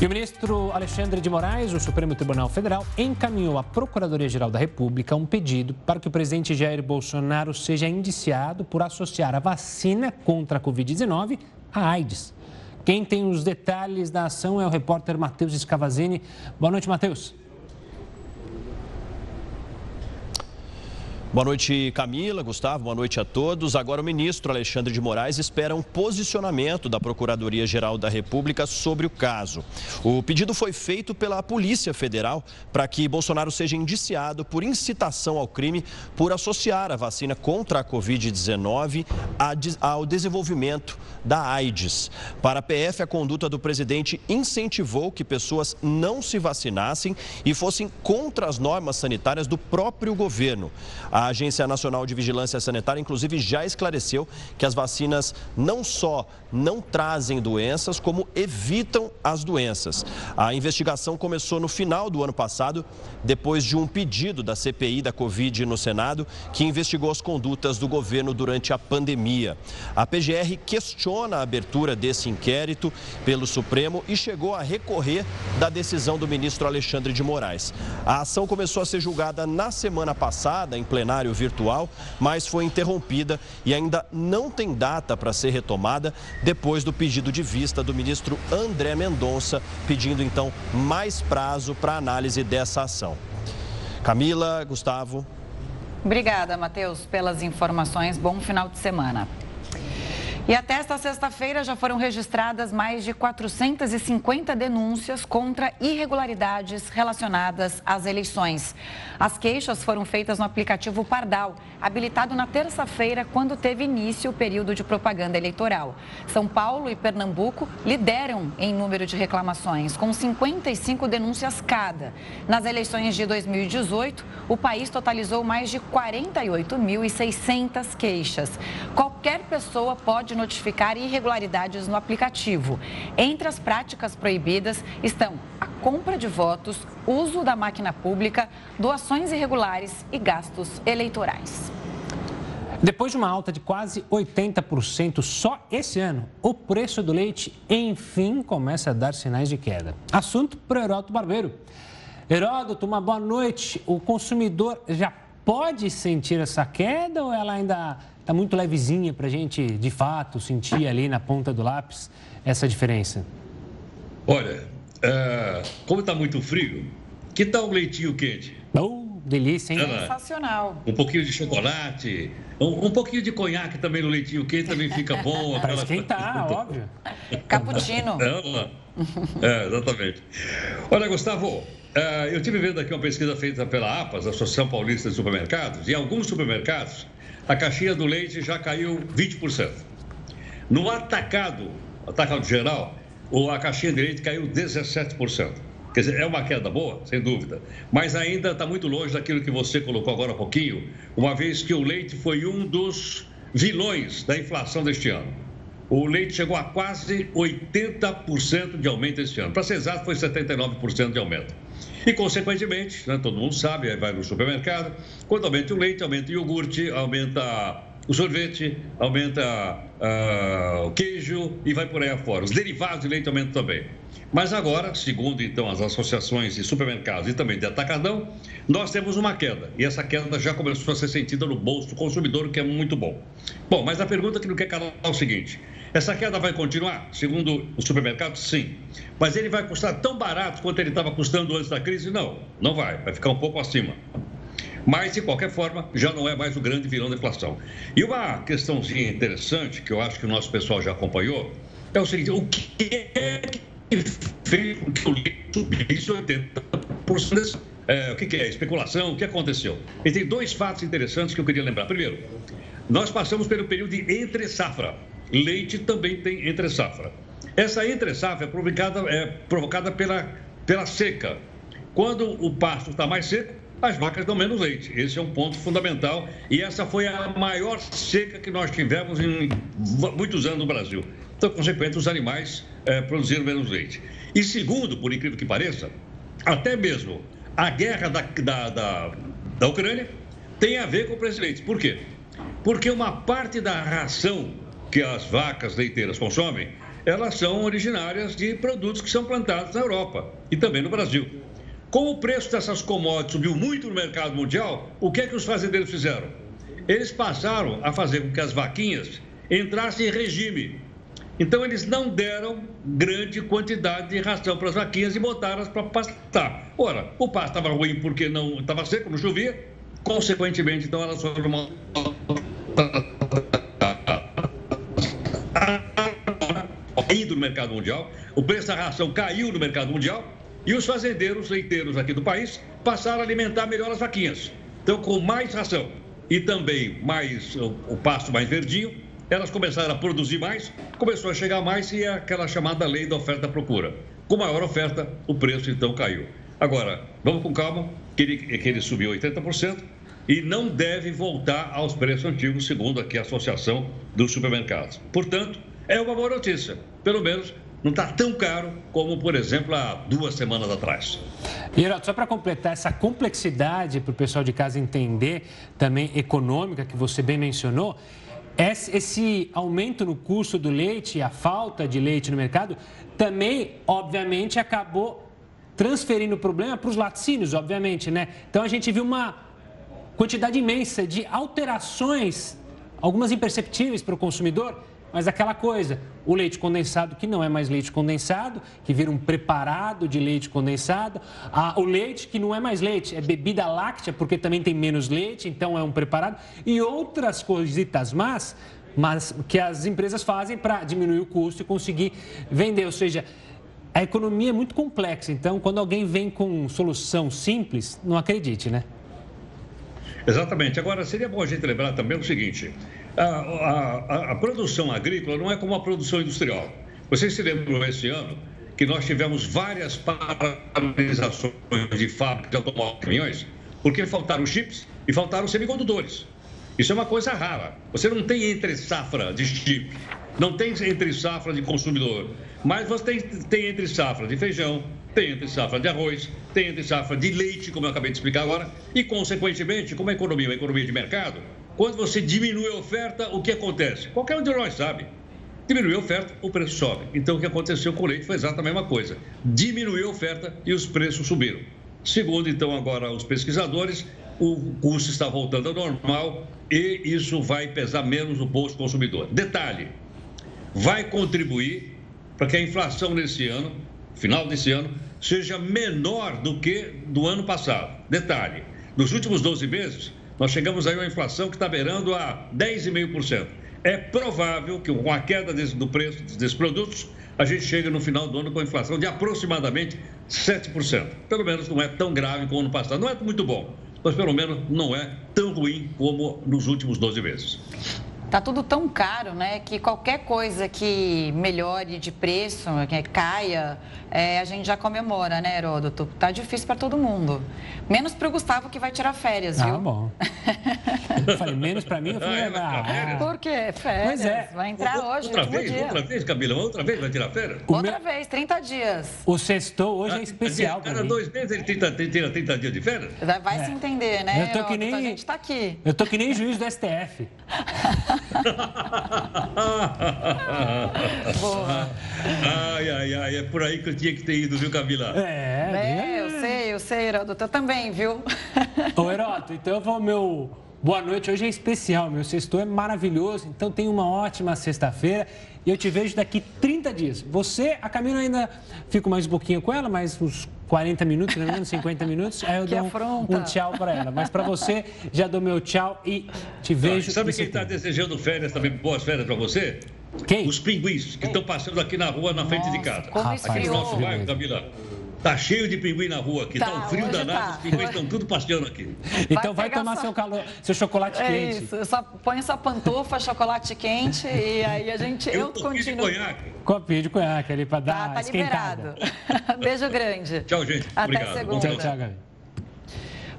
E o ministro Alexandre de Moraes, do Supremo Tribunal Federal, encaminhou à Procuradoria-Geral da República um pedido para que o presidente Jair Bolsonaro seja indiciado por associar a vacina contra a Covid-19 à AIDS. Quem tem os detalhes da ação é o repórter Matheus Escavazini. Boa noite, Matheus. Boa noite, Camila, Gustavo, boa noite a todos. Agora, o ministro Alexandre de Moraes espera um posicionamento da Procuradoria-Geral da República sobre o caso. O pedido foi feito pela Polícia Federal para que Bolsonaro seja indiciado por incitação ao crime por associar a vacina contra a Covid-19 ao desenvolvimento da AIDS. Para a PF, a conduta do presidente incentivou que pessoas não se vacinassem e fossem contra as normas sanitárias do próprio governo. A Agência Nacional de Vigilância Sanitária, inclusive, já esclareceu que as vacinas não só não trazem doenças, como evitam as doenças. A investigação começou no final do ano passado, depois de um pedido da CPI da Covid no Senado, que investigou as condutas do governo durante a pandemia. A PGR questiona a abertura desse inquérito pelo Supremo e chegou a recorrer da decisão do ministro Alexandre de Moraes. A ação começou a ser julgada na semana passada, em plenário virtual, mas foi interrompida e ainda não tem data para ser retomada depois do pedido de vista do ministro André Mendonça, pedindo então mais prazo para análise dessa ação. Camila, Gustavo. Obrigada, Matheus, pelas informações. Bom final de semana. E até esta sexta-feira já foram registradas mais de 450 denúncias contra irregularidades relacionadas às eleições. As queixas foram feitas no aplicativo Pardal, habilitado na terça-feira, quando teve início o período de propaganda eleitoral. São Paulo e Pernambuco lideram em número de reclamações, com 55 denúncias cada. Nas eleições de 2018, o país totalizou mais de 48.600 queixas. Qualquer pessoa pode notificar irregularidades no aplicativo. Entre as práticas proibidas estão a compra de votos, uso da máquina pública, doações irregulares e gastos eleitorais. Depois de uma alta de quase 80% só esse ano, o preço do leite, enfim, começa a dar sinais de queda. Assunto para o Heródoto Barbeiro. Heródoto, uma boa noite. O consumidor já pode sentir essa queda ou ela ainda está muito levezinha para a gente, de fato, sentir ali na ponta do lápis essa diferença? Olha, uh, como está muito frio, que tal um leitinho quente? Oh, delícia, hein? Sensacional. Um pouquinho de chocolate, um, um, pouquinho de conhaque também no leitinho quente também fica bom. Para esquentar, óbvio. Cappuccino. É, exatamente. Olha, Gustavo, uh, eu tive vendo aqui uma pesquisa feita pela APAS, Associação Paulista de Supermercados, e alguns supermercados a caixinha do leite já caiu 20%. No atacado, atacado geral, a caixinha de leite caiu 17%. Quer dizer, é uma queda boa, sem dúvida, mas ainda está muito longe daquilo que você colocou agora há pouquinho, uma vez que o leite foi um dos vilões da inflação deste ano. O leite chegou a quase 80% de aumento este ano. Para ser exato, foi 79% de aumento. E, consequentemente, né, todo mundo sabe, vai no supermercado, quando aumenta o leite, aumenta o iogurte, aumenta o sorvete, aumenta uh, o queijo e vai por aí afora. Os derivados de leite aumentam também. Mas agora, segundo então as associações de supermercados e também de atacadão, nós temos uma queda. E essa queda já começou a ser sentida no bolso do consumidor, o que é muito bom. Bom, mas a pergunta que não quer calar é o seguinte: essa queda vai continuar? Segundo o supermercado, sim. Mas ele vai custar tão barato quanto ele estava custando antes da crise? Não, não vai. Vai ficar um pouco acima. Mas, de qualquer forma, já não é mais o grande vilão da inflação. E uma questãozinha interessante, que eu acho que o nosso pessoal já acompanhou, é o seguinte: o que é que fez com que o leite subisse 80%? É, o que, que é? Especulação? O que aconteceu? E tem dois fatos interessantes que eu queria lembrar. Primeiro, nós passamos pelo período de entre-safra leite também tem entre safra. Essa entre safra é provocada, é provocada pela, pela seca. Quando o pasto está mais seco, as vacas dão menos leite. Esse é um ponto fundamental e essa foi a maior seca que nós tivemos em muitos anos no Brasil. Então, consequentemente, os animais é, produziram menos leite. E segundo, por incrível que pareça, até mesmo a guerra da, da, da, da Ucrânia tem a ver com o preço de leite. Por quê? Porque uma parte da ração que as vacas leiteiras consomem elas são originárias de produtos que são plantados na Europa e também no Brasil. Como o preço dessas commodities subiu muito no mercado mundial, o que é que os fazendeiros fizeram? Eles passaram a fazer com que as vaquinhas entrassem em regime. Então, eles não deram grande quantidade de ração para as vaquinhas e botaram-as para pastar. Ora, o pasto estava ruim porque não estava seco, não chovia, consequentemente, então elas foram caindo no mercado mundial, o preço da ração caiu no mercado mundial e os fazendeiros leiteiros aqui do país passaram a alimentar melhor as vaquinhas. Então, com mais ração e também mais o, o pasto mais verdinho, elas começaram a produzir mais, começou a chegar mais e é aquela chamada lei da oferta-procura. Com maior oferta, o preço então caiu. Agora, vamos com calma, que ele, que ele subiu 80% e não deve voltar aos preços antigos, segundo aqui a Associação dos Supermercados. Portanto, é uma boa notícia. Pelo menos não está tão caro como, por exemplo, há duas semanas atrás. Geraldo, só para completar essa complexidade para o pessoal de casa entender, também econômica, que você bem mencionou, esse aumento no custo do leite, a falta de leite no mercado, também, obviamente, acabou transferindo o problema para os laticínios, obviamente, né? Então a gente viu uma quantidade imensa de alterações, algumas imperceptíveis para o consumidor, mas aquela coisa, o leite condensado que não é mais leite condensado, que vira um preparado de leite condensado, o leite que não é mais leite, é bebida láctea, porque também tem menos leite, então é um preparado, e outras coisitas más, mas que as empresas fazem para diminuir o custo e conseguir vender. Ou seja, a economia é muito complexa, então quando alguém vem com solução simples, não acredite, né? Exatamente. Agora, seria bom a gente lembrar também o seguinte: a, a, a, produção agrícola não é como a produção industrial. Vocês se lembram esse ano que nós tivemos várias paralisações de fábricas de automóveis, caminhões, porque faltaram chips e faltaram semicondutores. Isso é uma coisa rara. Você não tem entre safra de chip, não tem entre safra de consumidor, mas você tem, tem entre safra de feijão, tem entre safra de arroz, tem entre safra de leite, como eu acabei de explicar agora, e, consequentemente, como a economia é uma economia de mercado, quando você diminui a oferta, o que acontece? Qualquer um de nós sabe. Diminui a oferta, o preço sobe. Então, o que aconteceu com o leite foi exatamente a mesma coisa. Diminuiu a oferta e os preços subiram. Segundo, então, agora os pesquisadores, o custo está voltando ao normal e isso vai pesar menos no bolso do consumidor. Detalhe, vai contribuir para que a inflação nesse ano, final desse ano, seja menor do que do ano passado. Detalhe, nos últimos 12 meses, nós chegamos aí a uma inflação que está beirando a 10,5%. É provável que com a queda desse, do preço desses produtos, a gente chegue no final do ano com a inflação de aproximadamente 7%. Pelo menos não é tão grave como no passado. Não é muito bom, mas pelo menos não é tão ruim como nos últimos 12 meses. Tá tudo tão caro, né? Que qualquer coisa que melhore de preço, que caia, é, a gente já comemora, né, Heródoto? Tá difícil para todo mundo. Menos para o Gustavo que vai tirar férias, viu? Ah, bom. eu falei, menos para mim, eu falei, ah, ah, Por quê? Férias. Pois é. Vai entrar hoje, outra vez, dia. Outra vez, Camila, outra vez vai tirar férias? outra meu... vez, 30 dias. O sextou hoje é especial Cada dois meses ele tira 30, 30 dias de férias? Vai é. se entender, né, eu tô Heródoto? Que nem... A gente tá aqui. Eu tô que nem juiz do STF. Boa. Ai, ai, ai, é por aí que eu tinha que ter ido, viu, Camila? É, é eu sei, eu sei, Heródoto, eu também, viu? Ô, Heródoto, então eu vou meu boa noite. Hoje é especial, meu sexto é maravilhoso, então tenha uma ótima sexta-feira e eu te vejo daqui 30 dias. Você, a Camila ainda fico mais um pouquinho com ela, mais uns 40 minutos, não menos 50 minutos, aí eu que dou um, um, tchau para ela. Mas para você, já dou meu tchau e te vejo. Sabe quem está desejando férias também, boas férias para você? Quem? Os pinguins que estão passando aqui na rua, na Nossa, frente de casa. Como aqui no nosso bairro, Camila. Tá cheio de pinguim na rua aqui, tá, tá um frio danado, tá. os pinguins estão tudo passeando aqui. Então vai, vai tomar sua... seu, calor, seu chocolate é quente. Isso, só põe sua pantufa, chocolate quente e aí a gente. Eu, eu continuo. De conhaque. Copinho de conhaque ali para dar tá, tá esquentada. liberado. Beijo grande. Tchau, gente. Até Obrigado. segunda. Tchau, tchau, Gabi.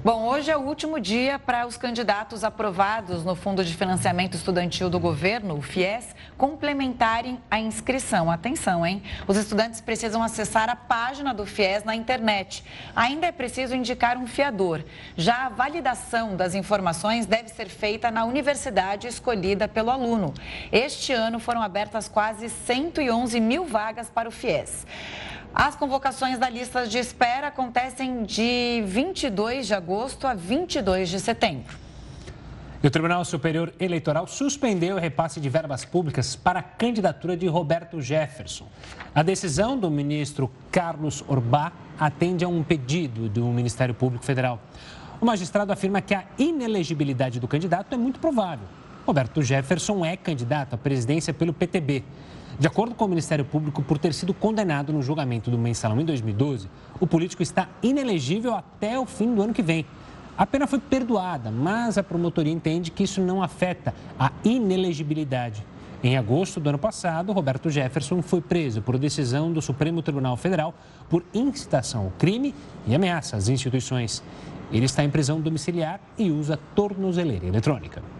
Bom, hoje é o último dia para os candidatos aprovados no Fundo de Financiamento Estudantil do Governo, o FIES, complementarem a inscrição. Atenção, hein? Os estudantes precisam acessar a página do FIES na internet. Ainda é preciso indicar um fiador. Já a validação das informações deve ser feita na universidade escolhida pelo aluno. Este ano foram abertas quase 111 mil vagas para o FIES. As convocações da lista de espera acontecem de 22 de agosto a 22 de setembro. E o Tribunal Superior Eleitoral suspendeu o repasse de verbas públicas para a candidatura de Roberto Jefferson. A decisão do ministro Carlos Orbá atende a um pedido do Ministério Público Federal. O magistrado afirma que a inelegibilidade do candidato é muito provável. Roberto Jefferson é candidato à presidência pelo PTB. De acordo com o Ministério Público, por ter sido condenado no julgamento do mensalão em 2012, o político está inelegível até o fim do ano que vem. A pena foi perdoada, mas a promotoria entende que isso não afeta a inelegibilidade. Em agosto do ano passado, Roberto Jefferson foi preso por decisão do Supremo Tribunal Federal por incitação ao crime e ameaça às instituições. Ele está em prisão domiciliar e usa tornozeleira eletrônica.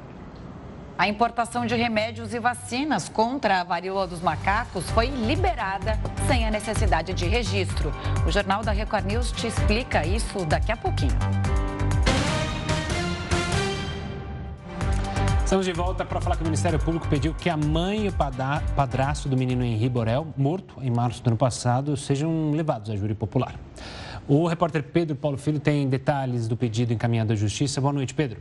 A importação de remédios e vacinas contra a varíola dos macacos foi liberada sem a necessidade de registro. O Jornal da Record News te explica isso daqui a pouquinho. Estamos de volta para falar que o Ministério Público pediu que a mãe e o padrasto do menino Henri Borel, morto em março do ano passado, sejam levados à júri popular. O repórter Pedro Paulo Filho tem detalhes do pedido encaminhado à Justiça. Boa noite, Pedro.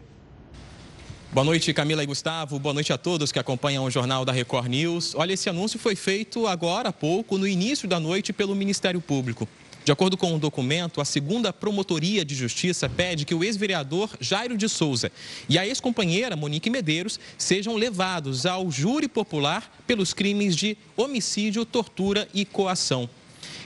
Boa noite, Camila e Gustavo. Boa noite a todos que acompanham o Jornal da Record News. Olha, esse anúncio foi feito agora há pouco, no início da noite, pelo Ministério Público. De acordo com o um documento, a segunda Promotoria de Justiça pede que o ex-vereador Jairo de Souza e a ex-companheira Monique Medeiros sejam levados ao júri popular pelos crimes de homicídio, tortura e coação.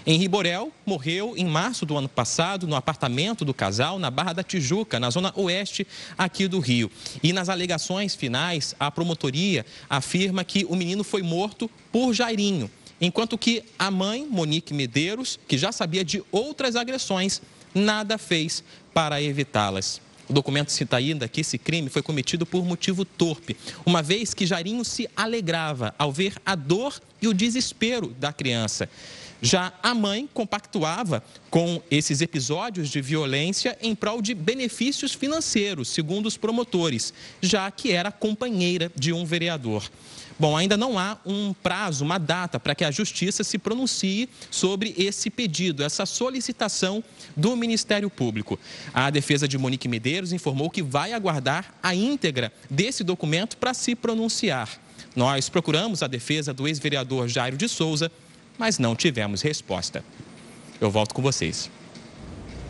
Henri Borel morreu em março do ano passado no apartamento do casal na Barra da Tijuca, na zona oeste aqui do Rio. E nas alegações finais, a promotoria afirma que o menino foi morto por Jairinho, enquanto que a mãe, Monique Medeiros, que já sabia de outras agressões, nada fez para evitá-las. O documento cita ainda que esse crime foi cometido por motivo torpe, uma vez que Jairinho se alegrava ao ver a dor e o desespero da criança. Já a mãe compactuava com esses episódios de violência em prol de benefícios financeiros, segundo os promotores, já que era companheira de um vereador. Bom, ainda não há um prazo, uma data para que a Justiça se pronuncie sobre esse pedido, essa solicitação do Ministério Público. A defesa de Monique Medeiros informou que vai aguardar a íntegra desse documento para se pronunciar. Nós procuramos a defesa do ex-vereador Jairo de Souza mas não tivemos resposta. Eu volto com vocês.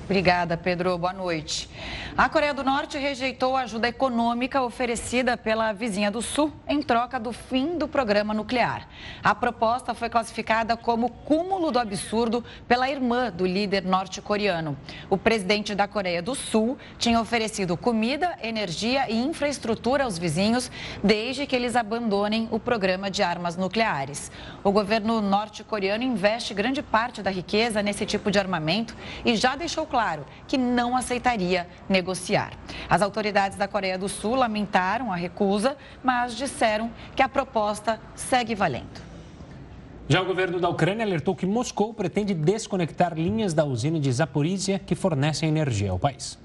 Obrigada, Pedro. Boa noite. A Coreia do Norte rejeitou a ajuda econômica oferecida pela vizinha do Sul em troca do fim do programa nuclear. A proposta foi classificada como cúmulo do absurdo pela irmã do líder norte-coreano. O presidente da Coreia do Sul tinha oferecido comida, energia e infraestrutura aos vizinhos desde que eles abandonem o programa de armas nucleares. O governo norte-coreano investe grande parte da riqueza nesse tipo de armamento e já deixou claro que não aceitaria negociar. As autoridades da Coreia do Sul lamentaram a recusa, mas disseram que a proposta segue valendo. Já o governo da Ucrânia alertou que Moscou pretende desconectar linhas da usina de Zaporizhia que fornecem energia ao país.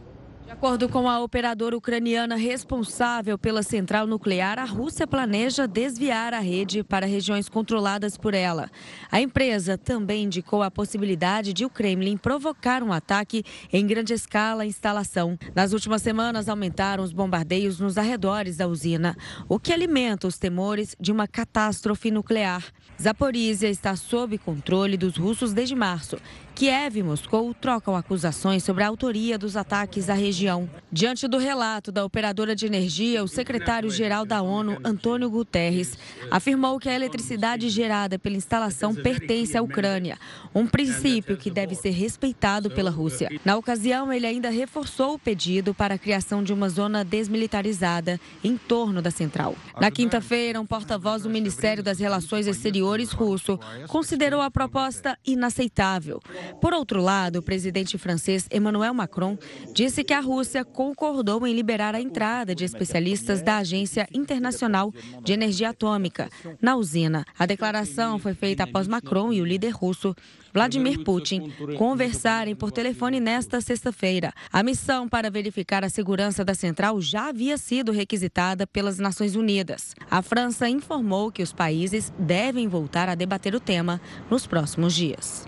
De acordo com a operadora ucraniana responsável pela central nuclear, a Rússia planeja desviar a rede para regiões controladas por ela. A empresa também indicou a possibilidade de o Kremlin provocar um ataque em grande escala à instalação. Nas últimas semanas, aumentaram os bombardeios nos arredores da usina, o que alimenta os temores de uma catástrofe nuclear. Zaporizhia está sob controle dos russos desde março Kiev e Moscou trocam acusações sobre a autoria dos ataques à região. Diante do relato da operadora de energia, o secretário-geral da ONU, Antônio Guterres, afirmou que a eletricidade gerada pela instalação pertence à Ucrânia, um princípio que deve ser respeitado pela Rússia. Na ocasião, ele ainda reforçou o pedido para a criação de uma zona desmilitarizada em torno da central. Na quinta-feira, um porta-voz do Ministério das Relações Exteriores russo considerou a proposta inaceitável. Por outro lado, o presidente francês Emmanuel Macron disse que a Rússia concordou em liberar a entrada de especialistas da Agência Internacional de Energia Atômica na usina. A declaração foi feita após Macron e o líder russo Vladimir Putin conversarem por telefone nesta sexta-feira. A missão para verificar a segurança da central já havia sido requisitada pelas Nações Unidas. A França informou que os países devem voltar a debater o tema nos próximos dias.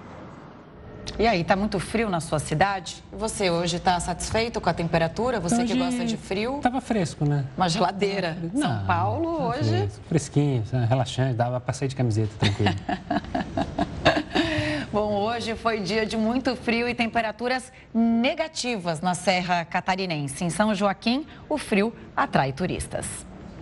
E aí, tá muito frio na sua cidade? Você hoje está satisfeito com a temperatura? Você hoje que gosta de frio? Tava fresco, né? Uma geladeira. Não, São Paulo hoje. Fresco, fresquinho, relaxante, dava para sair de camiseta tranquilo. Bom, hoje foi dia de muito frio e temperaturas negativas na Serra Catarinense. Em São Joaquim, o frio atrai turistas.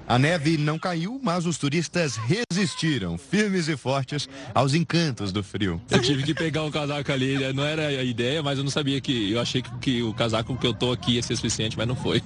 A neve não caiu, mas os turistas resistiram, firmes e fortes, aos encantos do frio. Eu tive que pegar um casaco ali, não era a ideia, mas eu não sabia que. Eu achei que, que o casaco que eu tô aqui ia ser suficiente, mas não foi.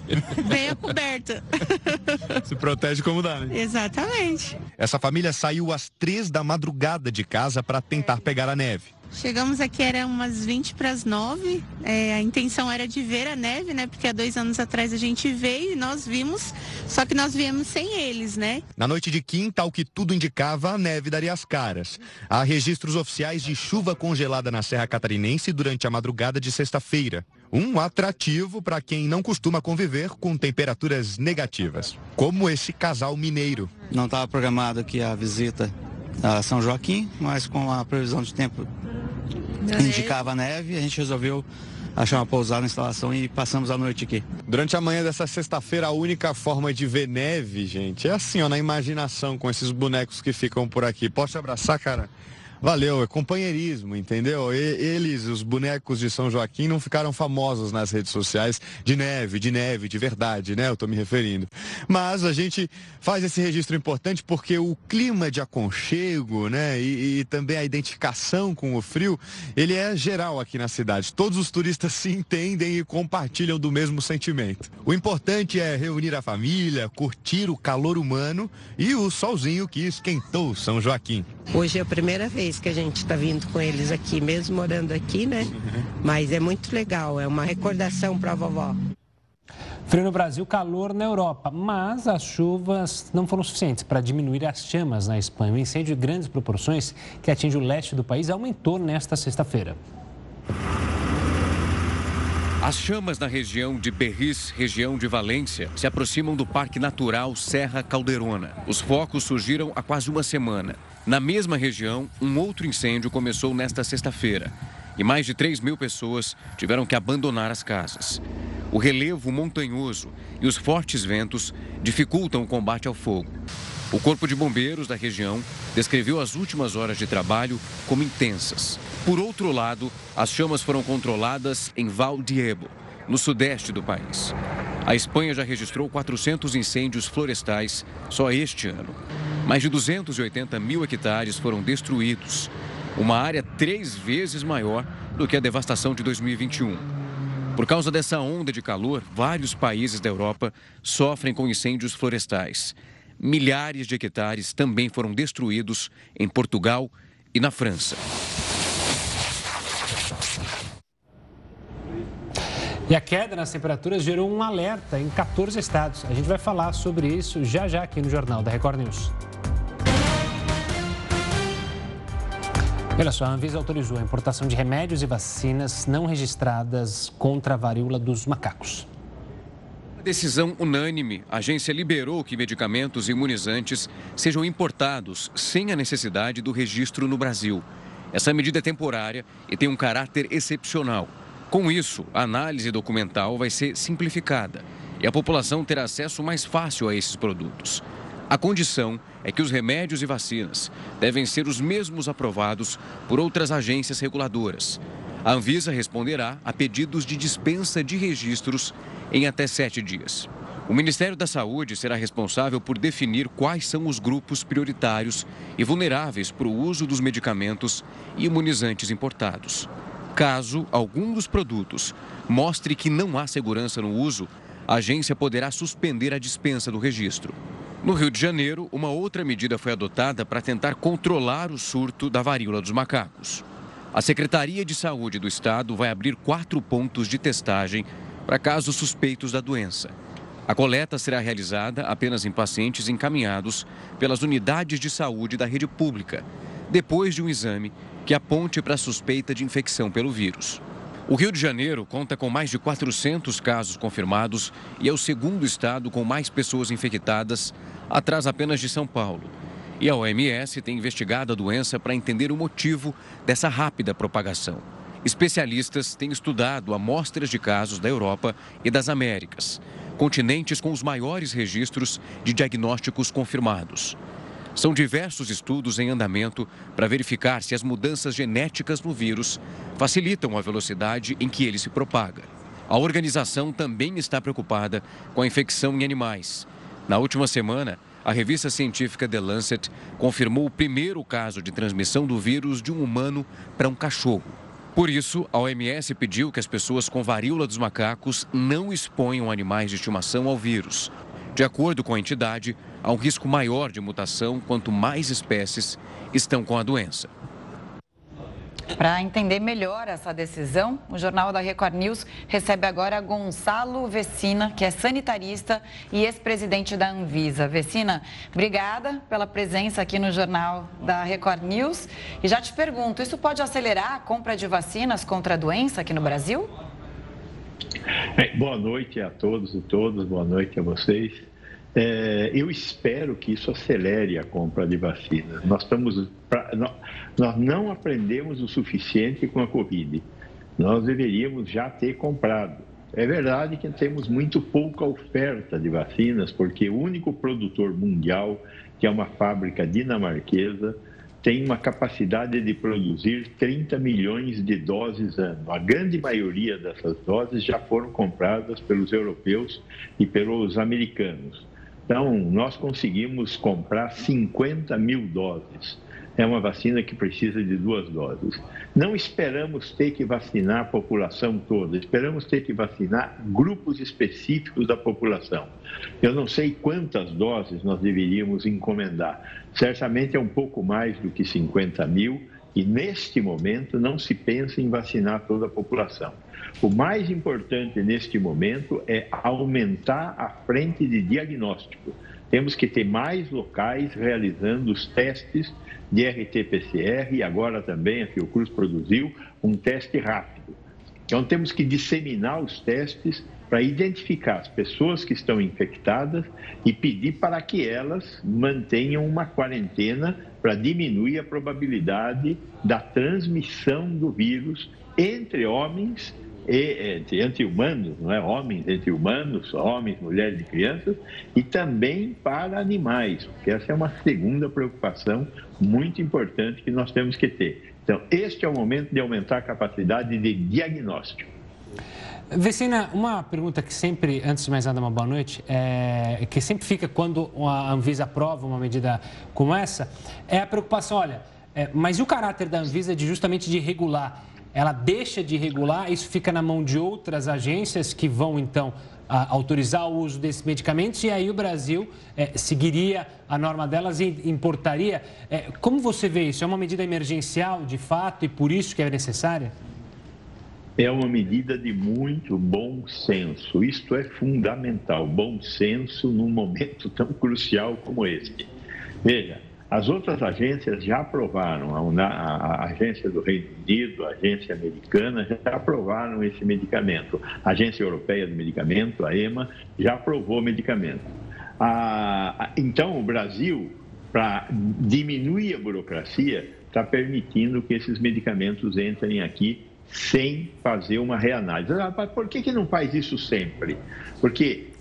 Venha coberta. Se protege como dá, né? Exatamente. Essa família saiu às três da madrugada de casa para tentar pegar a neve. Chegamos aqui, era umas 20 para as 9. É, a intenção era de ver a neve, né? Porque há dois anos atrás a gente veio e nós vimos, só que nós viemos sem eles, né? Na noite de quinta, ao que tudo indicava, a neve daria as caras. Há registros oficiais de chuva congelada na Serra Catarinense durante a madrugada de sexta-feira. Um atrativo para quem não costuma conviver com temperaturas negativas, como esse casal mineiro. Não estava programado aqui a visita a São Joaquim, mas com a previsão de tempo indicava neve, a gente resolveu achar uma pousada na instalação e passamos a noite aqui. Durante a manhã dessa sexta-feira, a única forma de ver neve, gente, é assim, ó, na imaginação, com esses bonecos que ficam por aqui. Posso te abraçar, cara? Valeu, é companheirismo, entendeu? E, eles, os bonecos de São Joaquim, não ficaram famosos nas redes sociais de neve, de neve, de verdade, né? Eu tô me referindo. Mas a gente faz esse registro importante porque o clima de aconchego, né? E, e também a identificação com o frio, ele é geral aqui na cidade. Todos os turistas se entendem e compartilham do mesmo sentimento. O importante é reunir a família, curtir o calor humano e o solzinho que esquentou São Joaquim. Hoje é a primeira vez que a gente está vindo com eles aqui, mesmo morando aqui, né? Mas é muito legal, é uma recordação para a vovó. Frio no Brasil, calor na Europa, mas as chuvas não foram suficientes para diminuir as chamas na Espanha. O incêndio de grandes proporções que atinge o leste do país aumentou nesta sexta-feira. As chamas na região de Berris, região de Valência, se aproximam do Parque Natural Serra Calderona. Os focos surgiram há quase uma semana. Na mesma região, um outro incêndio começou nesta sexta-feira e mais de 3 mil pessoas tiveram que abandonar as casas. O relevo montanhoso e os fortes ventos dificultam o combate ao fogo. O Corpo de Bombeiros da região descreveu as últimas horas de trabalho como intensas. Por outro lado, as chamas foram controladas em Val Diebo, no sudeste do país. A Espanha já registrou 400 incêndios florestais só este ano. Mais de 280 mil hectares foram destruídos, uma área três vezes maior do que a devastação de 2021. Por causa dessa onda de calor, vários países da Europa sofrem com incêndios florestais. Milhares de hectares também foram destruídos em Portugal e na França. E a queda nas temperaturas gerou um alerta em 14 estados. A gente vai falar sobre isso já já aqui no Jornal da Record News. Olha só, a Anvisa autorizou a importação de remédios e vacinas não registradas contra a varíola dos macacos. Decisão unânime. A agência liberou que medicamentos imunizantes sejam importados sem a necessidade do registro no Brasil. Essa medida é temporária e tem um caráter excepcional. Com isso, a análise documental vai ser simplificada e a população terá acesso mais fácil a esses produtos. A condição é que os remédios e vacinas devem ser os mesmos aprovados por outras agências reguladoras. A Anvisa responderá a pedidos de dispensa de registros em até sete dias. O Ministério da Saúde será responsável por definir quais são os grupos prioritários e vulneráveis para o uso dos medicamentos e imunizantes importados. Caso algum dos produtos mostre que não há segurança no uso, a agência poderá suspender a dispensa do registro. No Rio de Janeiro, uma outra medida foi adotada para tentar controlar o surto da varíola dos macacos. A Secretaria de Saúde do Estado vai abrir quatro pontos de testagem para casos suspeitos da doença. A coleta será realizada apenas em pacientes encaminhados pelas unidades de saúde da rede pública, depois de um exame que aponte para a suspeita de infecção pelo vírus. O Rio de Janeiro conta com mais de 400 casos confirmados e é o segundo estado com mais pessoas infectadas, atrás apenas de São Paulo. E a OMS tem investigado a doença para entender o motivo dessa rápida propagação. Especialistas têm estudado amostras de casos da Europa e das Américas, continentes com os maiores registros de diagnósticos confirmados. São diversos estudos em andamento para verificar se as mudanças genéticas no vírus facilitam a velocidade em que ele se propaga. A organização também está preocupada com a infecção em animais. Na última semana, a revista científica The Lancet confirmou o primeiro caso de transmissão do vírus de um humano para um cachorro. Por isso, a OMS pediu que as pessoas com varíola dos macacos não exponham animais de estimação ao vírus. De acordo com a entidade, há um risco maior de mutação quanto mais espécies estão com a doença. Para entender melhor essa decisão, o Jornal da Record News recebe agora Gonçalo Vecina, que é sanitarista e ex-presidente da Anvisa. Vecina, obrigada pela presença aqui no Jornal da Record News. E já te pergunto, isso pode acelerar a compra de vacinas contra a doença aqui no Brasil? É, boa noite a todos e todas, boa noite a vocês. É, eu espero que isso acelere a compra de vacinas. Nós, estamos, nós não aprendemos o suficiente com a Covid. Nós deveríamos já ter comprado. É verdade que temos muito pouca oferta de vacinas, porque o único produtor mundial, que é uma fábrica dinamarquesa, tem uma capacidade de produzir 30 milhões de doses ano. A grande maioria dessas doses já foram compradas pelos europeus e pelos americanos. Então, nós conseguimos comprar 50 mil doses. É uma vacina que precisa de duas doses. Não esperamos ter que vacinar a população toda, esperamos ter que vacinar grupos específicos da população. Eu não sei quantas doses nós deveríamos encomendar. Certamente é um pouco mais do que 50 mil, e neste momento não se pensa em vacinar toda a população. O mais importante neste momento é aumentar a frente de diagnóstico. Temos que ter mais locais realizando os testes de RT-PCR e agora também a Fiocruz produziu um teste rápido. Então temos que disseminar os testes para identificar as pessoas que estão infectadas e pedir para que elas mantenham uma quarentena para diminuir a probabilidade da transmissão do vírus entre homens e, entre, entre humanos, não é? homens entre humanos, homens, mulheres e crianças, e também para animais, porque essa é uma segunda preocupação muito importante que nós temos que ter. Então, este é o momento de aumentar a capacidade de diagnóstico. Vecina, uma pergunta que sempre, antes de mais nada, uma boa noite, é, que sempre fica quando a Anvisa aprova uma medida como essa, é a preocupação, olha, é, mas e o caráter da Anvisa de justamente de regular? Ela deixa de regular, isso fica na mão de outras agências que vão, então, autorizar o uso desses medicamentos e aí o Brasil é, seguiria a norma delas e importaria. É, como você vê isso? É uma medida emergencial, de fato, e por isso que é necessária? é uma medida de muito bom senso. Isto é fundamental, bom senso num momento tão crucial como este. Veja, as outras agências já aprovaram, a, a, a, agência do Reino Unido, a agência americana já aprovaram esse medicamento. A agência europeia do medicamento, a EMA, já aprovou o medicamento. então, o Brasil, para diminuir a burocracia, está permitindo que esses medicamentos entrem aqui sem fazer uma reanálise. Ah, por que, que não faz isso sempre? Porque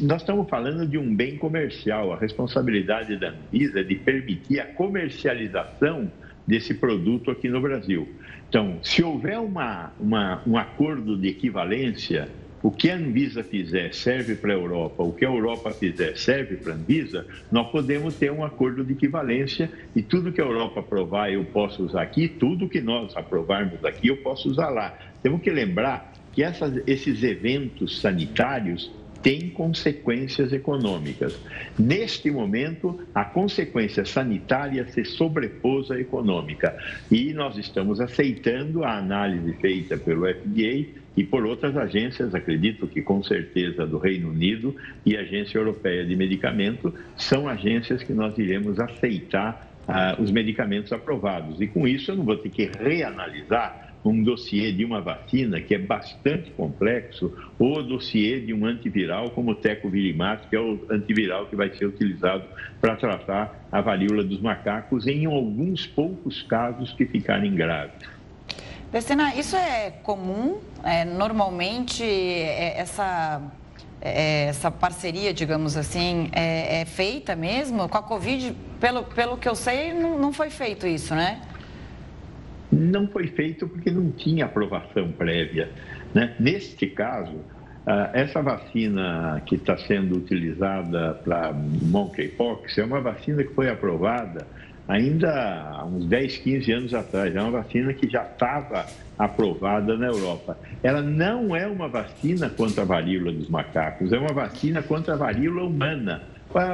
nós estamos falando de um bem comercial. A responsabilidade da Anvisa é de permitir a comercialização desse produto aqui no Brasil. Então, se houver uma, uma, um acordo de equivalência o que a Anvisa fizer serve para a Europa, o que a Europa fizer serve para a Anvisa, nós podemos ter um acordo de equivalência e tudo que a Europa aprovar eu posso usar aqui, tudo que nós aprovarmos aqui eu posso usar lá. Temos que lembrar que essas, esses eventos sanitários tem consequências econômicas. Neste momento, a consequência sanitária se sobrepôs à econômica e nós estamos aceitando a análise feita pelo FDA e por outras agências, acredito que com certeza do Reino Unido e Agência Europeia de Medicamento, são agências que nós iremos aceitar ah, os medicamentos aprovados. E com isso eu não vou ter que reanalisar um dossiê de uma vacina que é bastante complexo, ou dossiê de um antiviral como o tecovirimat, que é o antiviral que vai ser utilizado para tratar a varíola dos macacos em alguns poucos casos que ficarem graves. Decena, isso é comum? É, normalmente, é, essa, é, essa parceria, digamos assim, é, é, feita mesmo? Com a Covid, pelo, pelo que eu sei, não, não foi feito isso, né? Não foi feito porque não tinha aprovação prévia. Né? Neste caso, ah, essa vacina que está sendo utilizada para monkeypox é uma vacina que foi aprovada ainda há uns 10, 15 anos atrás. É uma vacina que já estava aprovada na Europa. Ela não é uma vacina contra a varíola dos macacos, é uma vacina contra a varíola humana.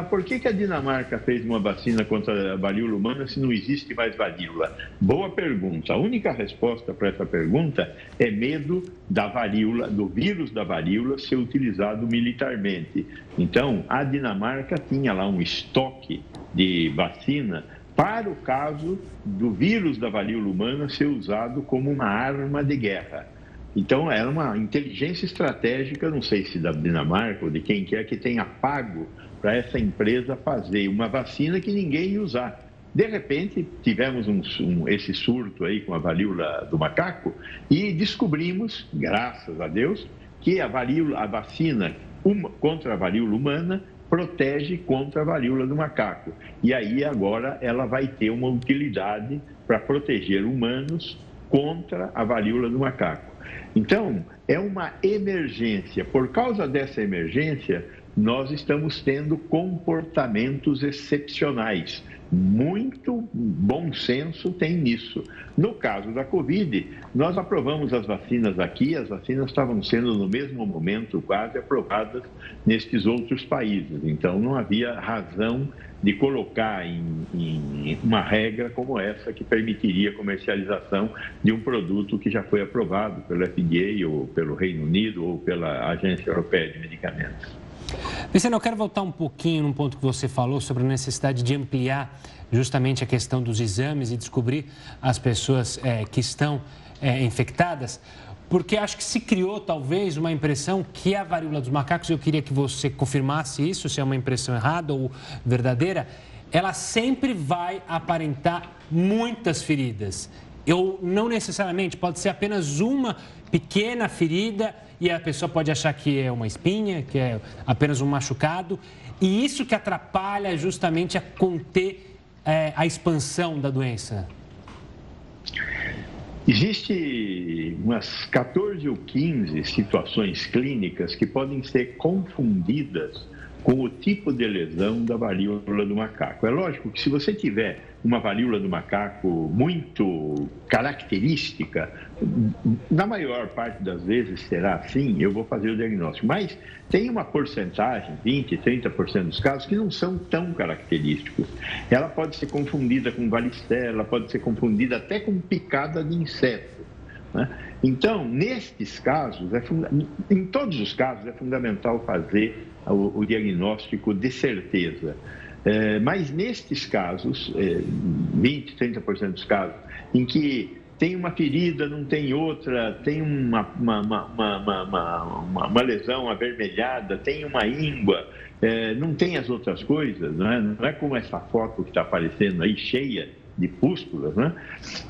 Por que, que a Dinamarca fez uma vacina contra a varíola humana se não existe mais varíola? Boa pergunta. A única resposta para essa pergunta é medo da varíola, do vírus da varíola ser utilizado militarmente. Então, a Dinamarca tinha lá um estoque de vacina para o caso do vírus da varíola humana ser usado como uma arma de guerra. Então, era uma inteligência estratégica, não sei se da Dinamarca ou de quem quer, que tenha pago para essa empresa fazer uma vacina que ninguém ia usar. De repente, tivemos um, um, esse surto aí com a varíola do macaco e descobrimos, graças a Deus, que a, varíola, a vacina uma, contra a varíola humana protege contra a varíola do macaco. E aí agora ela vai ter uma utilidade para proteger humanos contra a varíola do macaco. Então, é uma emergência. Por causa dessa emergência, nós estamos tendo comportamentos excepcionais. Muito bom senso tem nisso. No caso da Covid, nós aprovamos as vacinas aqui, as vacinas estavam sendo no mesmo momento quase aprovadas nestes outros países. Então não havia razão de colocar em, em uma regra como essa que permitiria a comercialização de um produto que já foi aprovado pelo FDA ou pelo Reino Unido ou pela Agência Europeia de Medicamentos. Vicente, eu quero voltar um pouquinho num ponto que você falou sobre a necessidade de ampliar justamente a questão dos exames e descobrir as pessoas é, que estão é, infectadas, porque acho que se criou talvez uma impressão que a varíola dos macacos, eu queria que você confirmasse isso, se é uma impressão errada ou verdadeira, ela sempre vai aparentar muitas feridas. Eu não necessariamente, pode ser apenas uma pequena ferida e a pessoa pode achar que é uma espinha, que é apenas um machucado. E isso que atrapalha justamente a conter é, a expansão da doença. Existe umas 14 ou 15 situações clínicas que podem ser confundidas com o tipo de lesão da varíola do macaco. É lógico que se você tiver uma varíola do macaco muito característica, na maior parte das vezes será assim, eu vou fazer o diagnóstico. Mas tem uma porcentagem, 20, 30% dos casos, que não são tão característicos. Ela pode ser confundida com varicela, pode ser confundida até com picada de inseto. Né? Então, nestes casos, é funda... em todos os casos, é fundamental fazer o, o diagnóstico de certeza. É, mas nestes casos, é, 20, 30% dos casos, em que tem uma ferida, não tem outra, tem uma, uma, uma, uma lesão avermelhada, tem uma íngua, é, não tem as outras coisas, não é, não é como essa foto que está aparecendo aí, cheia de pústulas, né?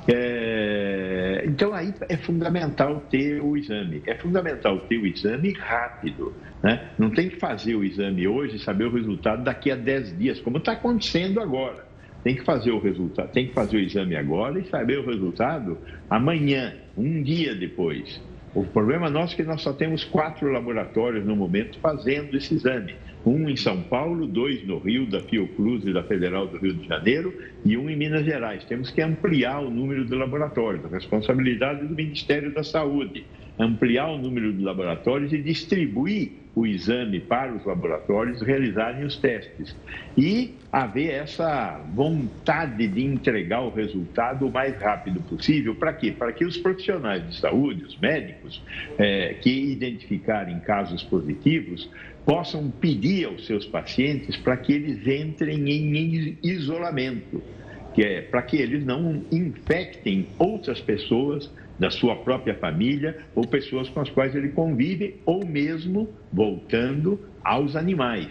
É, então aí é fundamental ter o exame, é fundamental ter o exame rápido, né? Não tem que fazer o exame hoje e saber o resultado daqui a 10 dias, como está acontecendo agora. Tem que fazer o resultado, tem que fazer o exame agora e saber o resultado amanhã, um dia depois. O problema nosso é que nós só temos quatro laboratórios no momento fazendo esse exame um em São Paulo, dois no Rio, da Fiocruz e da Federal do Rio de Janeiro, e um em Minas Gerais. Temos que ampliar o número de laboratórios, a responsabilidade do Ministério da Saúde, ampliar o número de laboratórios e distribuir o exame para os laboratórios realizarem os testes e haver essa vontade de entregar o resultado o mais rápido possível. Para quê? Para que os profissionais de saúde, os médicos, é, que identificarem casos positivos, possam pedir aos seus pacientes para que eles entrem em isolamento, que é para que eles não infectem outras pessoas da sua própria família ou pessoas com as quais ele convive, ou mesmo voltando aos animais.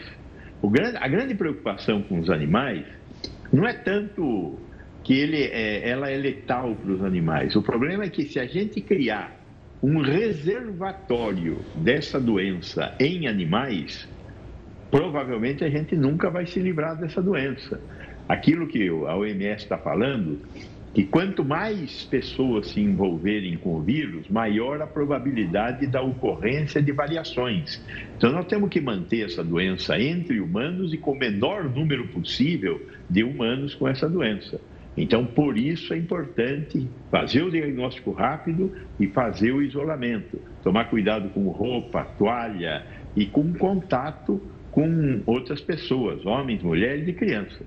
Grande, a grande preocupação com os animais não é tanto que ele é, ela é letal para os animais. O problema é que se a gente criar um reservatório dessa doença em animais, provavelmente a gente nunca vai se livrar dessa doença. Aquilo que a OMS está falando que quanto mais pessoas se envolverem com o vírus, maior a probabilidade da ocorrência de variações. Então, nós temos que manter essa doença entre humanos e com o menor número possível de humanos com essa doença. Então, por isso é importante fazer o diagnóstico rápido e fazer o isolamento. Tomar cuidado com roupa, toalha e com contato com outras pessoas, homens, mulheres e crianças.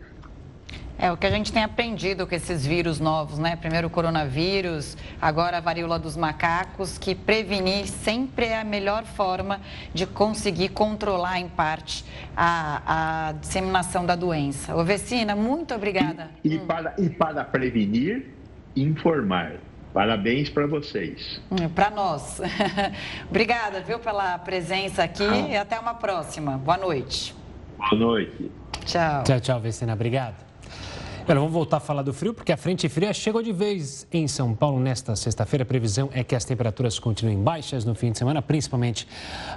É o que a gente tem aprendido com esses vírus novos, né? Primeiro o coronavírus, agora a varíola dos macacos, que prevenir sempre é a melhor forma de conseguir controlar em parte a, a disseminação da doença. Ô Vecina, muito obrigada. E, e hum. para, e para prevenir, informar. Parabéns para vocês. Hum, para nós. Obrigada, viu, pela presença aqui ah. e até uma próxima. Boa noite. Boa noite. Tchau. Tchau, tchau, Vecina. Obrigado. Olha, vamos voltar a falar do frio, porque a frente fria chegou de vez em São Paulo nesta sexta-feira. A previsão é que as temperaturas continuem baixas no fim de semana, principalmente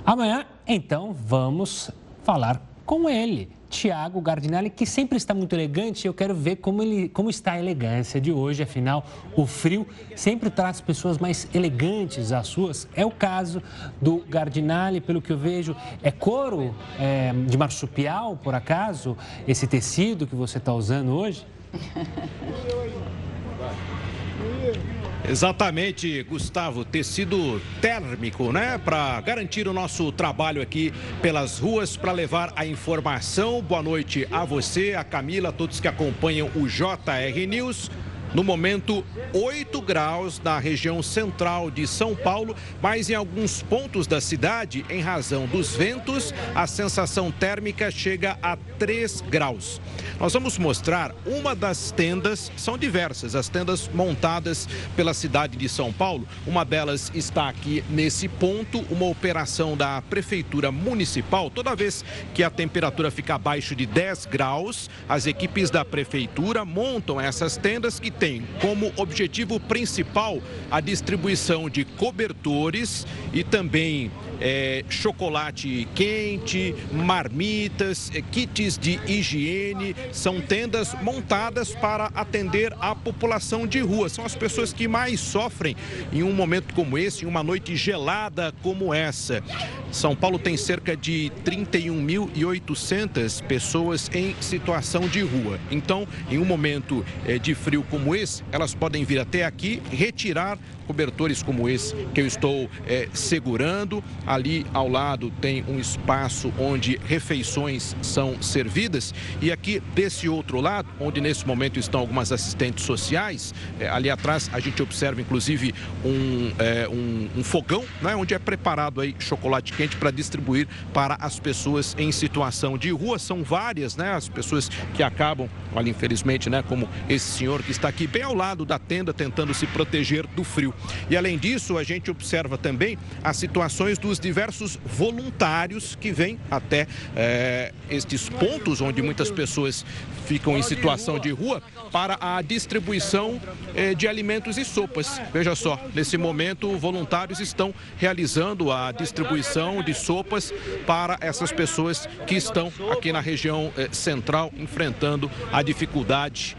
amanhã. Então, vamos falar com ele, Tiago Gardinelli, que sempre está muito elegante. Eu quero ver como, ele, como está a elegância de hoje. Afinal, o frio sempre traz pessoas mais elegantes às suas. É o caso do Gardinelli, pelo que eu vejo. É couro é, de marsupial, por acaso, esse tecido que você está usando hoje? Exatamente, Gustavo, tecido térmico, né? Para garantir o nosso trabalho aqui pelas ruas, para levar a informação. Boa noite a você, a Camila, a todos que acompanham o JR News. No momento, 8 graus na região central de São Paulo, mas em alguns pontos da cidade, em razão dos ventos, a sensação térmica chega a 3 graus. Nós vamos mostrar uma das tendas, são diversas as tendas montadas pela cidade de São Paulo. Uma delas está aqui nesse ponto, uma operação da Prefeitura Municipal. Toda vez que a temperatura fica abaixo de 10 graus, as equipes da Prefeitura montam essas tendas que têm como objetivo principal a distribuição de cobertores e também é, chocolate quente, marmitas, é, kits de higiene. São tendas montadas para atender a população de rua. São as pessoas que mais sofrem em um momento como esse, em uma noite gelada como essa. São Paulo tem cerca de 31.800 pessoas em situação de rua. Então, em um momento é, de frio como esse, elas podem vir até aqui retirar cobertores como esse que eu estou é, segurando. Ali ao lado tem um espaço onde refeições são servidas. E aqui desse outro lado, onde nesse momento estão algumas assistentes sociais, é, ali atrás a gente observa inclusive um, é, um, um fogão, né, onde é preparado aí chocolate quente para distribuir para as pessoas em situação de rua. São várias, né, as pessoas que acabam, olha, infelizmente, né, como esse senhor que está aqui bem ao lado da tenda tentando se proteger do frio. E além disso, a gente observa também as situações dos diversos voluntários que vêm até é, estes pontos onde muitas pessoas ficam em situação de rua para a distribuição é, de alimentos e sopas. Veja só, nesse momento, voluntários estão realizando a distribuição de sopas para essas pessoas que estão aqui na região é, central enfrentando a dificuldade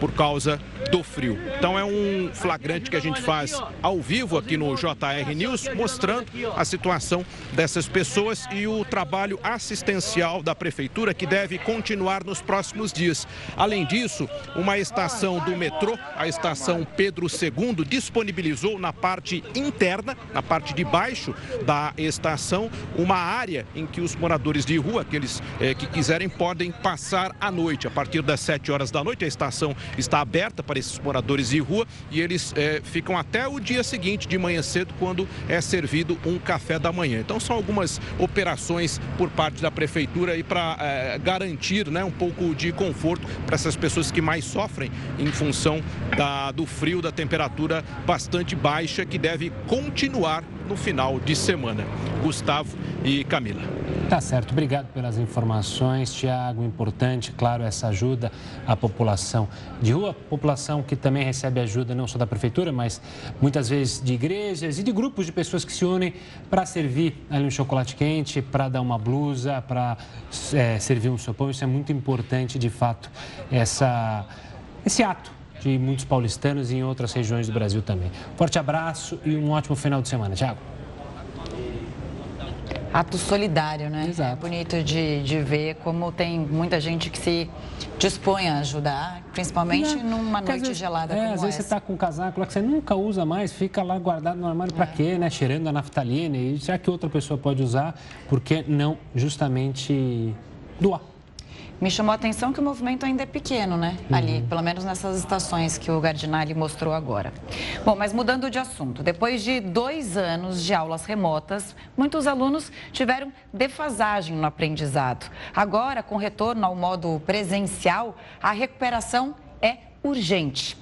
por causa do frio. Então é um flagrante que a gente faz ao vivo aqui no JR News, mostrando a situação dessas pessoas e o trabalho assistencial da prefeitura que deve continuar nos próximos dias. Além disso, uma estação do metrô, a estação Pedro II, disponibilizou na parte interna, na parte de baixo da estação, uma área em que os moradores de rua, aqueles eh, que quiserem, podem passar a noite. A partir das 7 horas da noite, a estação está aberta para esses moradores de rua e eles eh, ficam até o dia seguinte, de manhã cedo, quando é servido um café da manhã. Então, são algumas operações por parte da prefeitura para eh, garantir né, um pouco de conforto para essas pessoas que mais sofrem em função da, do frio, da temperatura bastante baixa que deve continuar no final de semana. Gustavo e Camila. Tá certo, obrigado pelas informações, Tiago. Importante, claro, essa ajuda à população de rua, população que também recebe ajuda não só da prefeitura, mas muitas vezes de igrejas e de grupos de pessoas que se unem para servir ali um chocolate quente, para dar uma blusa, para é, servir um sopão. Isso é muito importante, de fato, essa, esse ato de muitos paulistanos e em outras regiões do Brasil também. Forte abraço e um ótimo final de semana. Tiago. Ato solidário, né? Exato. É bonito de, de ver como tem muita gente que se dispõe a ajudar, principalmente Não, numa noite vezes, gelada é, como às vezes você está com um casaco lá que você nunca usa mais, fica lá guardado no armário para é. quê, né? Cheirando a naftalina. E será que outra pessoa pode usar? Por que não justamente doar? Me chamou a atenção que o movimento ainda é pequeno, né? Uhum. Ali, pelo menos nessas estações que o Gardinali mostrou agora. Bom, mas mudando de assunto, depois de dois anos de aulas remotas, muitos alunos tiveram defasagem no aprendizado. Agora, com retorno ao modo presencial, a recuperação é urgente.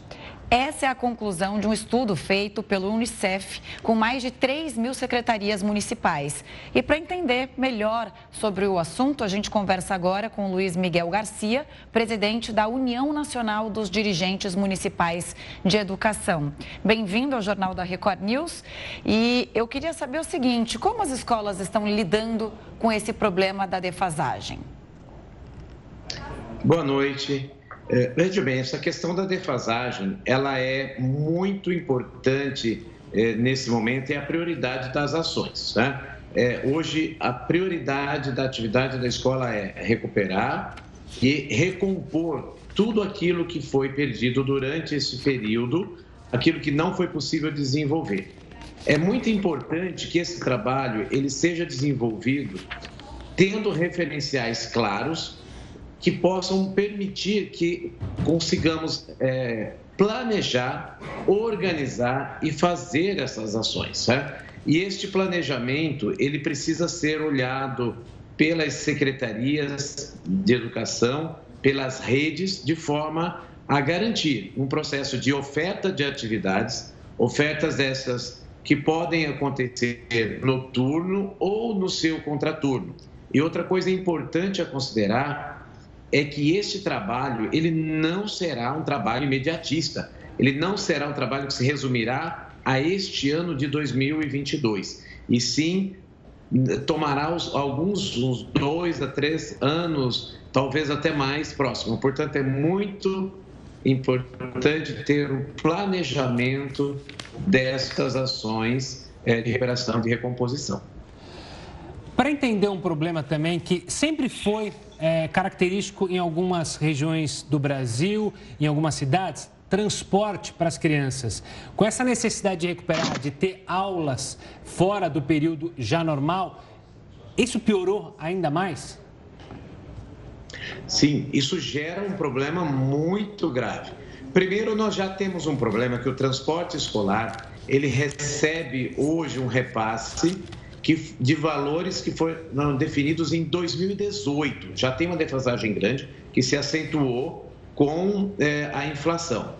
Essa é a conclusão de um estudo feito pelo Unicef com mais de 3 mil secretarias municipais. E para entender melhor sobre o assunto, a gente conversa agora com Luiz Miguel Garcia, presidente da União Nacional dos Dirigentes Municipais de Educação. Bem-vindo ao Jornal da Record News. E eu queria saber o seguinte: como as escolas estão lidando com esse problema da defasagem? Boa noite. É, veja bem, essa questão da defasagem, ela é muito importante é, nesse momento e é a prioridade das ações. Né? É, hoje, a prioridade da atividade da escola é recuperar e recompor tudo aquilo que foi perdido durante esse período, aquilo que não foi possível desenvolver. É muito importante que esse trabalho ele seja desenvolvido tendo referenciais claros que possam permitir que consigamos é, planejar, organizar e fazer essas ações. E este planejamento ele precisa ser olhado pelas secretarias de educação, pelas redes, de forma a garantir um processo de oferta de atividades, ofertas dessas que podem acontecer noturno ou no seu contraturno. E outra coisa importante a considerar é que este trabalho ele não será um trabalho imediatista, ele não será um trabalho que se resumirá a este ano de 2022, e sim tomará os, alguns uns dois a três anos, talvez até mais próximo. Portanto, é muito importante ter um planejamento destas ações eh, de recuperação, de recomposição. Para entender um problema também que sempre foi é, característico em algumas regiões do Brasil, em algumas cidades, transporte para as crianças. Com essa necessidade de recuperar, de ter aulas fora do período já normal, isso piorou ainda mais? Sim, isso gera um problema muito grave. Primeiro, nós já temos um problema que o transporte escolar, ele recebe hoje um repasse que, de valores que foram definidos em 2018. Já tem uma defasagem grande que se acentuou com é, a inflação.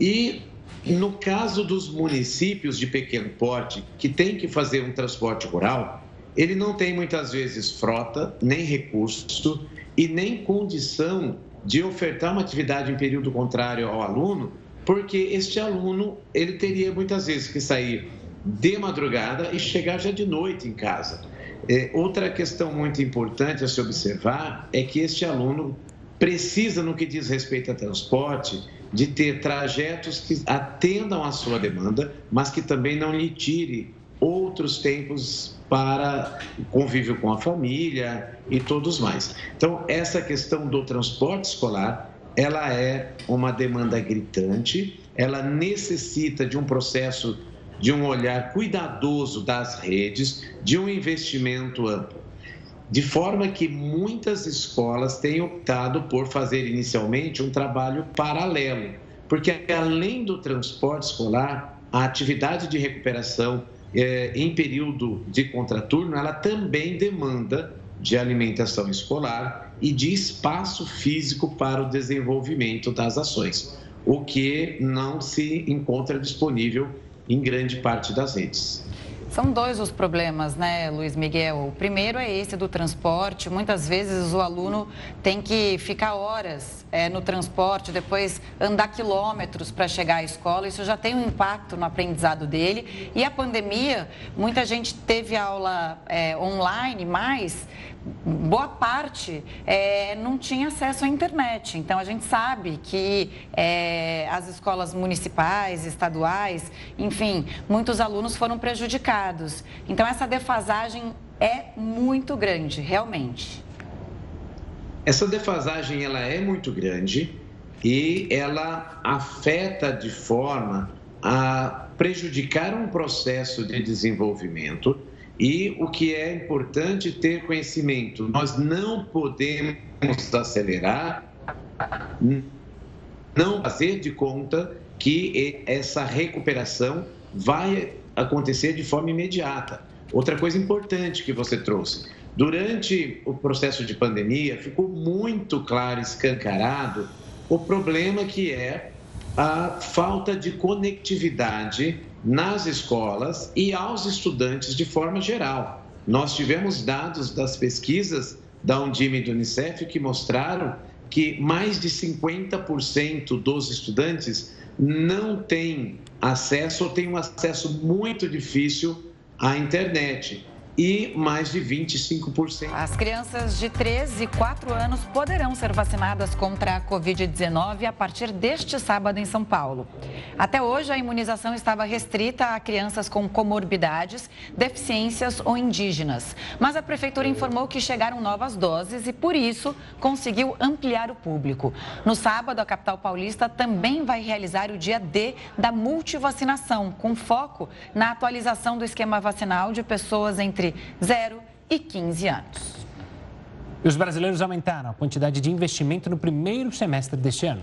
E no caso dos municípios de pequeno porte, que tem que fazer um transporte rural, ele não tem muitas vezes frota, nem recurso e nem condição de ofertar uma atividade em período contrário ao aluno, porque este aluno ele teria muitas vezes que sair de madrugada e chegar já de noite em casa. É, outra questão muito importante a se observar é que este aluno precisa, no que diz respeito a transporte, de ter trajetos que atendam à sua demanda, mas que também não lhe tire outros tempos para convívio com a família e todos mais. Então, essa questão do transporte escolar, ela é uma demanda gritante, ela necessita de um processo de um olhar cuidadoso das redes, de um investimento amplo. De forma que muitas escolas têm optado por fazer inicialmente um trabalho paralelo, porque além do transporte escolar, a atividade de recuperação é, em período de contraturno, ela também demanda de alimentação escolar e de espaço físico para o desenvolvimento das ações, o que não se encontra disponível em grande parte das redes. São dois os problemas, né, Luiz Miguel? O primeiro é esse do transporte. Muitas vezes o aluno tem que ficar horas é, no transporte, depois andar quilômetros para chegar à escola. Isso já tem um impacto no aprendizado dele. E a pandemia, muita gente teve aula é, online, mas boa parte é, não tinha acesso à internet. Então, a gente sabe que é, as escolas municipais, estaduais, enfim, muitos alunos foram prejudicados. Então, essa defasagem é muito grande, realmente. Essa defasagem ela é muito grande e ela afeta de forma a prejudicar um processo de desenvolvimento e o que é importante ter conhecimento, nós não podemos acelerar, não fazer de conta que essa recuperação vai acontecer de forma imediata. Outra coisa importante que você trouxe, durante o processo de pandemia, ficou muito claro, escancarado, o problema que é a falta de conectividade nas escolas e aos estudantes de forma geral. Nós tivemos dados das pesquisas da Undime e do Unicef que mostraram que mais de 50% dos estudantes não têm acesso ou têm um acesso muito difícil à internet e mais de 25%. As crianças de 13 e 4 anos poderão ser vacinadas contra a Covid-19 a partir deste sábado em São Paulo. Até hoje, a imunização estava restrita a crianças com comorbidades, deficiências ou indígenas. Mas a Prefeitura informou que chegaram novas doses e, por isso, conseguiu ampliar o público. No sábado, a capital paulista também vai realizar o dia D da multivacinação, com foco na atualização do esquema vacinal de pessoas entre entre 0 e 15 anos. Os brasileiros aumentaram a quantidade de investimento no primeiro semestre deste ano.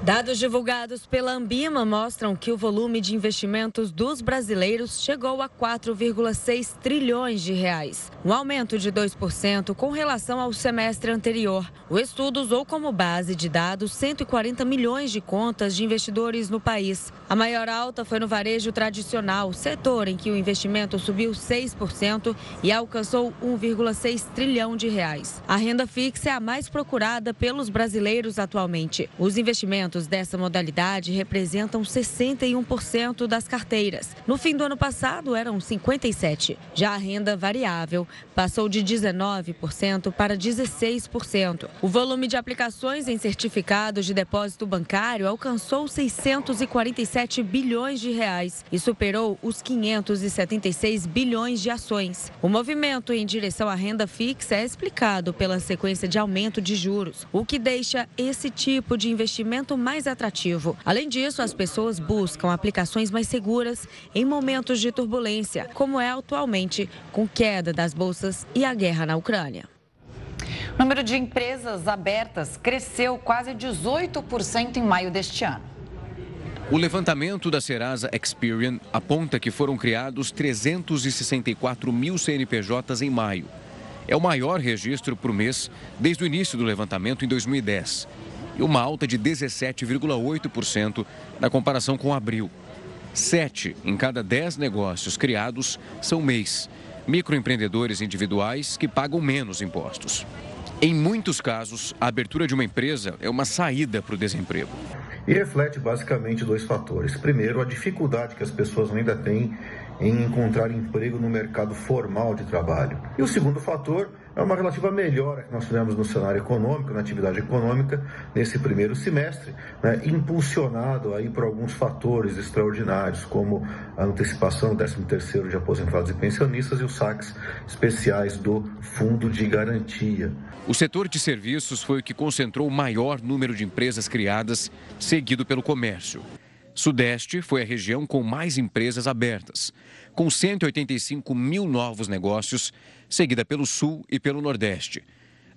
Dados divulgados pela Ambima mostram que o volume de investimentos dos brasileiros chegou a 4,6 trilhões de reais, um aumento de 2% com relação ao semestre anterior. O estudo usou como base de dados 140 milhões de contas de investidores no país. A maior alta foi no varejo tradicional, setor em que o investimento subiu 6% e alcançou 1,6 trilhão de reais. A renda fixa é a mais procurada pelos brasileiros atualmente. Os investimentos investimentos dessa modalidade representam 61% das carteiras. No fim do ano passado, eram 57%. Já a renda variável passou de 19% para 16%. O volume de aplicações em certificados de depósito bancário alcançou 647 bilhões de reais e superou os 576 bilhões de ações. O movimento em direção à renda fixa é explicado pela sequência de aumento de juros, o que deixa esse tipo de investimento mais atrativo. Além disso, as pessoas buscam aplicações mais seguras em momentos de turbulência, como é atualmente, com queda das bolsas e a guerra na Ucrânia. O número de empresas abertas cresceu quase 18% em maio deste ano. O levantamento da Serasa Experian aponta que foram criados 364 mil CNPJs em maio. É o maior registro por mês desde o início do levantamento em 2010 e uma alta de 17,8% na comparação com abril. Sete em cada dez negócios criados são MEIs, microempreendedores individuais que pagam menos impostos. Em muitos casos, a abertura de uma empresa é uma saída para o desemprego. E reflete basicamente dois fatores. Primeiro, a dificuldade que as pessoas ainda têm em encontrar emprego no mercado formal de trabalho. E o segundo fator é uma relativa melhora que nós tivemos no cenário econômico, na atividade econômica, nesse primeiro semestre, né, impulsionado aí por alguns fatores extraordinários, como a antecipação do 13º de aposentados e pensionistas e os saques especiais do Fundo de Garantia. O setor de serviços foi o que concentrou o maior número de empresas criadas, seguido pelo comércio. Sudeste foi a região com mais empresas abertas, com 185 mil novos negócios, seguida pelo Sul e pelo Nordeste.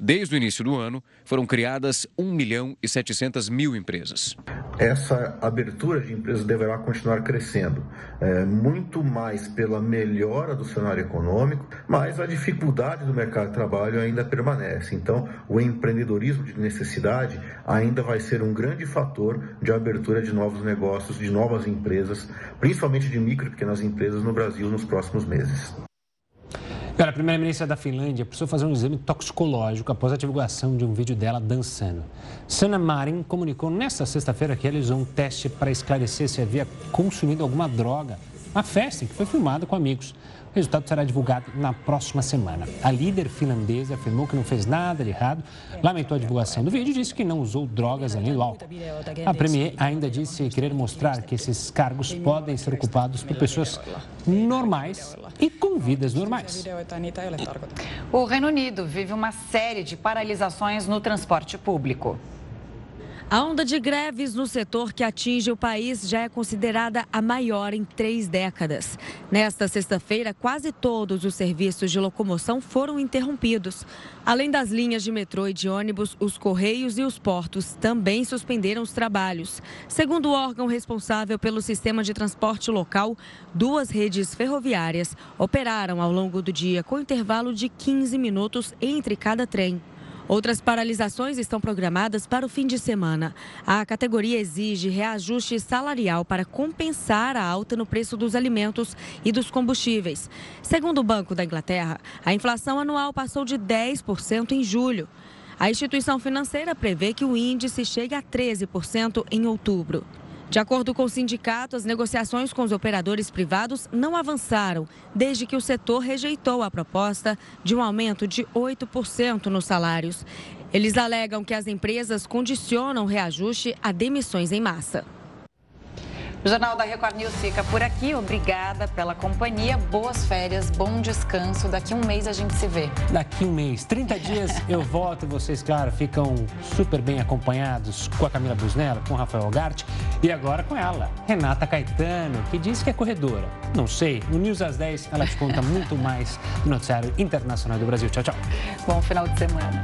Desde o início do ano, foram criadas 1 milhão e 700 mil empresas. Essa abertura de empresas deverá continuar crescendo, é, muito mais pela melhora do cenário econômico, mas a dificuldade do mercado de trabalho ainda permanece. Então, o empreendedorismo de necessidade ainda vai ser um grande fator de abertura de novos negócios, de novas empresas, principalmente de micro e pequenas empresas no Brasil nos próximos meses. A primeira-ministra da Finlândia precisou fazer um exame toxicológico após a divulgação de um vídeo dela dançando. Sanna Marin comunicou nesta sexta-feira que realizou um teste para esclarecer se havia consumido alguma droga. Uma festa que foi filmada com amigos. O resultado será divulgado na próxima semana. A líder finlandesa afirmou que não fez nada de errado, lamentou a divulgação do vídeo e disse que não usou drogas além do álcool. A Premier ainda disse querer mostrar que esses cargos podem ser ocupados por pessoas normais e com vidas normais. O Reino Unido vive uma série de paralisações no transporte público. A onda de greves no setor que atinge o país já é considerada a maior em três décadas. Nesta sexta-feira, quase todos os serviços de locomoção foram interrompidos. Além das linhas de metrô e de ônibus, os correios e os portos também suspenderam os trabalhos. Segundo o órgão responsável pelo sistema de transporte local, duas redes ferroviárias operaram ao longo do dia com intervalo de 15 minutos entre cada trem. Outras paralisações estão programadas para o fim de semana. A categoria exige reajuste salarial para compensar a alta no preço dos alimentos e dos combustíveis. Segundo o Banco da Inglaterra, a inflação anual passou de 10% em julho. A instituição financeira prevê que o índice chegue a 13% em outubro. De acordo com o sindicato, as negociações com os operadores privados não avançaram desde que o setor rejeitou a proposta de um aumento de 8% nos salários. Eles alegam que as empresas condicionam o reajuste a demissões em massa. O Jornal da Record News fica por aqui. Obrigada pela companhia. Boas férias, bom descanso. Daqui um mês a gente se vê. Daqui um mês, 30 dias eu volto e vocês, claro, ficam super bem acompanhados com a Camila Busnella, com o Rafael Gart e agora com ela, Renata Caetano, que diz que é corredora. Não sei, no News às 10 ela te conta muito mais do noticiário internacional do Brasil. Tchau, tchau. Bom final de semana.